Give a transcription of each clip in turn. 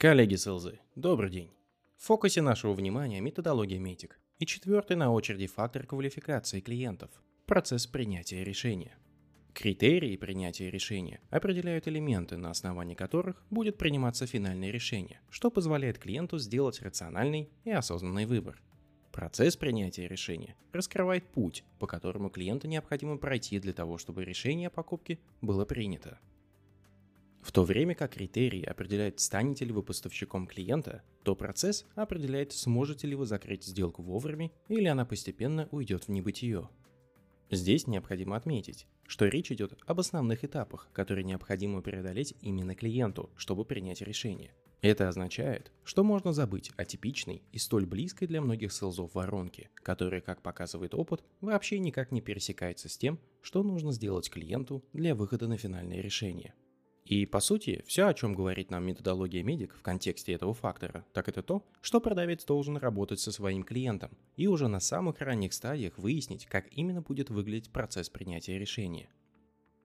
Коллеги СЛЗ, добрый день. В фокусе нашего внимания методология Метик и четвертый на очереди фактор квалификации клиентов – процесс принятия решения. Критерии принятия решения определяют элементы, на основании которых будет приниматься финальное решение, что позволяет клиенту сделать рациональный и осознанный выбор. Процесс принятия решения раскрывает путь, по которому клиенту необходимо пройти для того, чтобы решение о покупке было принято. В то время как критерии определяют, станете ли вы поставщиком клиента, то процесс определяет, сможете ли вы закрыть сделку вовремя или она постепенно уйдет в небытие. Здесь необходимо отметить, что речь идет об основных этапах, которые необходимо преодолеть именно клиенту, чтобы принять решение. Это означает, что можно забыть о типичной и столь близкой для многих селзов воронке, которая, как показывает опыт, вообще никак не пересекается с тем, что нужно сделать клиенту для выхода на финальное решение. И по сути, все, о чем говорит нам методология медик в контексте этого фактора, так это то, что продавец должен работать со своим клиентом и уже на самых ранних стадиях выяснить, как именно будет выглядеть процесс принятия решения.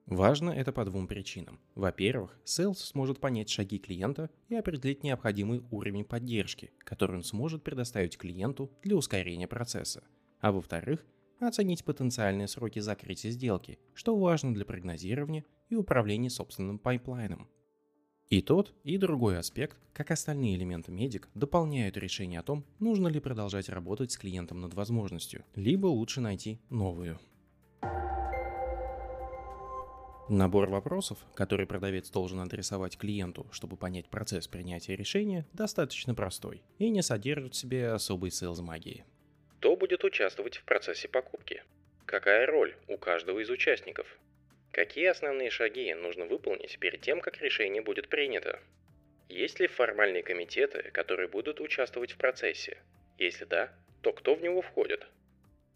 Важно это по двум причинам. Во-первых, Sales сможет понять шаги клиента и определить необходимый уровень поддержки, который он сможет предоставить клиенту для ускорения процесса. А во-вторых, оценить потенциальные сроки закрытия сделки, что важно для прогнозирования и управления собственным пайплайном. И тот, и другой аспект, как остальные элементы MEDDIC, дополняют решение о том, нужно ли продолжать работать с клиентом над возможностью, либо лучше найти новую. Набор вопросов, который продавец должен адресовать клиенту, чтобы понять процесс принятия решения, достаточно простой и не содержит в себе особой sales магии. Кто будет участвовать в процессе покупки? Какая роль у каждого из участников? Какие основные шаги нужно выполнить перед тем, как решение будет принято? Есть ли формальные комитеты, которые будут участвовать в процессе? Если да, то кто в него входит?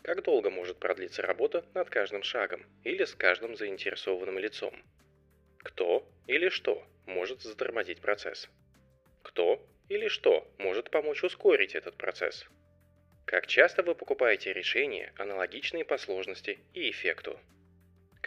Как долго может продлиться работа над каждым шагом или с каждым заинтересованным лицом? Кто или что может затормозить процесс? Кто или что может помочь ускорить этот процесс? Как часто вы покупаете решения, аналогичные по сложности и эффекту?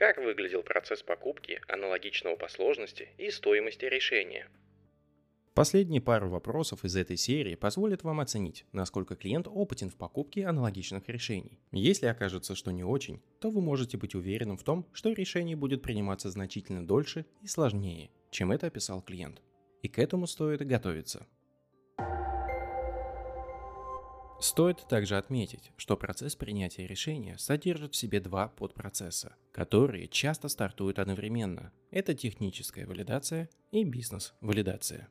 Как выглядел процесс покупки, аналогичного по сложности и стоимости решения – Последние пару вопросов из этой серии позволят вам оценить, насколько клиент опытен в покупке аналогичных решений. Если окажется, что не очень, то вы можете быть уверенным в том, что решение будет приниматься значительно дольше и сложнее, чем это описал клиент. И к этому стоит готовиться. Стоит также отметить, что процесс принятия решения содержит в себе два подпроцесса, которые часто стартуют одновременно. Это техническая валидация и бизнес-валидация.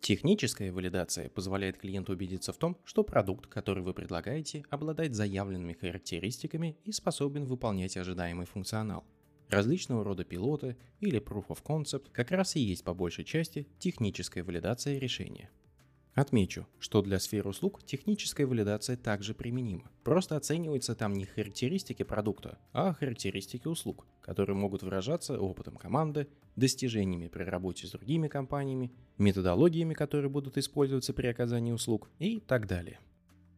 Техническая валидация позволяет клиенту убедиться в том, что продукт, который вы предлагаете, обладает заявленными характеристиками и способен выполнять ожидаемый функционал. Различного рода пилоты или Proof of Concept как раз и есть по большей части техническая валидация решения. Отмечу, что для сфер услуг техническая валидация также применима. Просто оцениваются там не характеристики продукта, а характеристики услуг, которые могут выражаться опытом команды, достижениями при работе с другими компаниями, методологиями, которые будут использоваться при оказании услуг и так далее.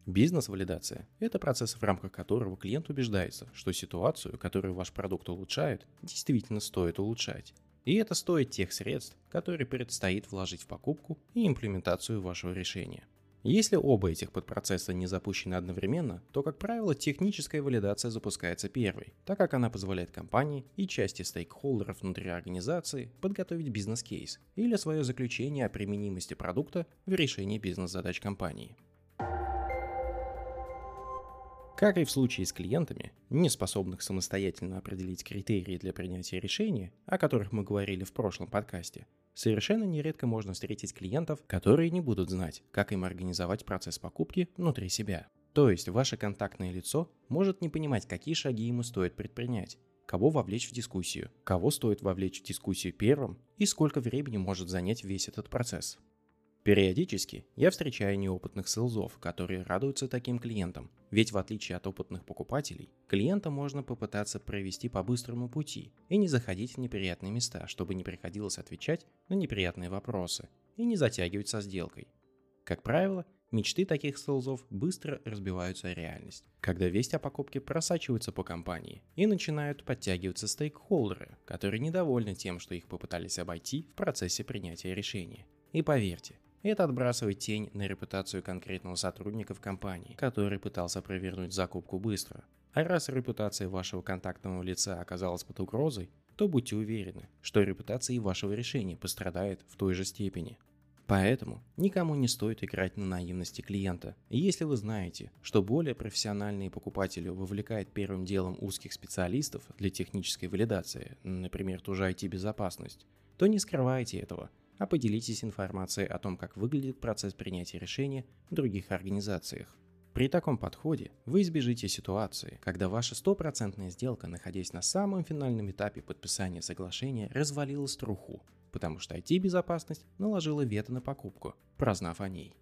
Бизнес-валидация – это процесс, в рамках которого клиент убеждается, что ситуацию, которую ваш продукт улучшает, действительно стоит улучшать, и это стоит тех средств, которые предстоит вложить в покупку и имплементацию вашего решения. Если оба этих подпроцесса не запущены одновременно, то, как правило, техническая валидация запускается первой, так как она позволяет компании и части стейкхолдеров внутри организации подготовить бизнес-кейс или свое заключение о применимости продукта в решении бизнес-задач компании. Как и в случае с клиентами, не способных самостоятельно определить критерии для принятия решения, о которых мы говорили в прошлом подкасте, совершенно нередко можно встретить клиентов, которые не будут знать, как им организовать процесс покупки внутри себя. То есть ваше контактное лицо может не понимать, какие шаги ему стоит предпринять, кого вовлечь в дискуссию, кого стоит вовлечь в дискуссию первым и сколько времени может занять весь этот процесс. Периодически я встречаю неопытных селзов, которые радуются таким клиентам, ведь в отличие от опытных покупателей, клиента можно попытаться провести по быстрому пути и не заходить в неприятные места, чтобы не приходилось отвечать на неприятные вопросы и не затягивать со сделкой. Как правило, мечты таких селзов быстро разбиваются о реальность, когда весть о покупке просачивается по компании и начинают подтягиваться стейкхолдеры, которые недовольны тем, что их попытались обойти в процессе принятия решения. И поверьте, Это отбрасывает тень на репутацию конкретного сотрудника в компании, который пытался провернуть закупку быстро. А раз репутация вашего контактного лица оказалась под угрозой, то будьте уверены, что репутация и вашего решения пострадает в той же степени. Поэтому никому не стоит играть на наивности клиента. И если вы знаете, что более профессиональные покупатели вовлекают первым делом узких специалистов для технической валидации, например, ту же IT-безопасность, то не скрывайте этого, а поделитесь информацией о том, как выглядит процесс принятия решения в других организациях. При таком подходе вы избежите ситуации, когда ваша стопроцентная сделка, находясь на самом финальном этапе подписания соглашения, развалилась труху, потому что IT-безопасность наложила вето на покупку, прознав о ней.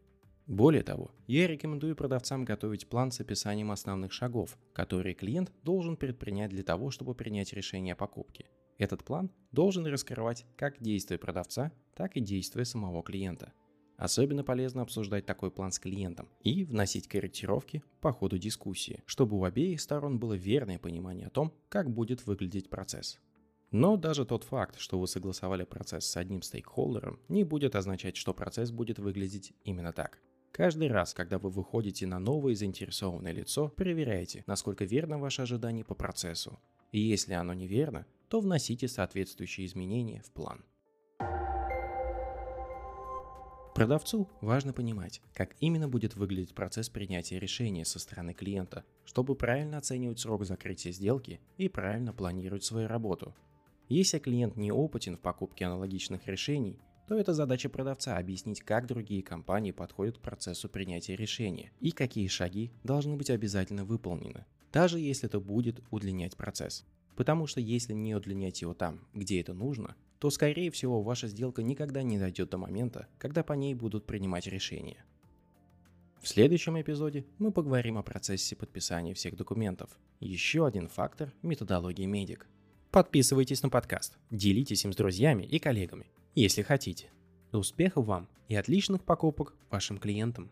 Более того, я рекомендую продавцам готовить план с описанием основных шагов, которые клиент должен предпринять для того, чтобы принять решение о покупке. Этот план должен раскрывать как действия продавца, так и действия самого клиента. Особенно полезно обсуждать такой план с клиентом и вносить корректировки по ходу дискуссии, чтобы у обеих сторон было верное понимание о том, как будет выглядеть процесс. Но даже тот факт, что вы согласовали процесс с одним стейкхолдером, не будет означать, что процесс будет выглядеть именно так. Каждый раз, когда вы выходите на новое заинтересованное лицо, проверяйте, насколько верно ваше ожидание по процессу. И если оно неверно, то вносите соответствующие изменения в план. Продавцу важно понимать, как именно будет выглядеть процесс принятия решения со стороны клиента, чтобы правильно оценивать срок закрытия сделки и правильно планировать свою работу, если клиент не опытен в покупке аналогичных решений, то это задача продавца объяснить, как другие компании подходят к процессу принятия решения и какие шаги должны быть обязательно выполнены, даже если это будет удлинять процесс. Потому что если не удлинять его там, где это нужно, то скорее всего ваша сделка никогда не дойдет до момента, когда по ней будут принимать решения. В следующем эпизоде мы поговорим о процессе подписания всех документов. Еще один фактор методологии медик – Подписывайтесь на подкаст, делитесь им с друзьями и коллегами, если хотите. Успехов вам и отличных покупок вашим клиентам!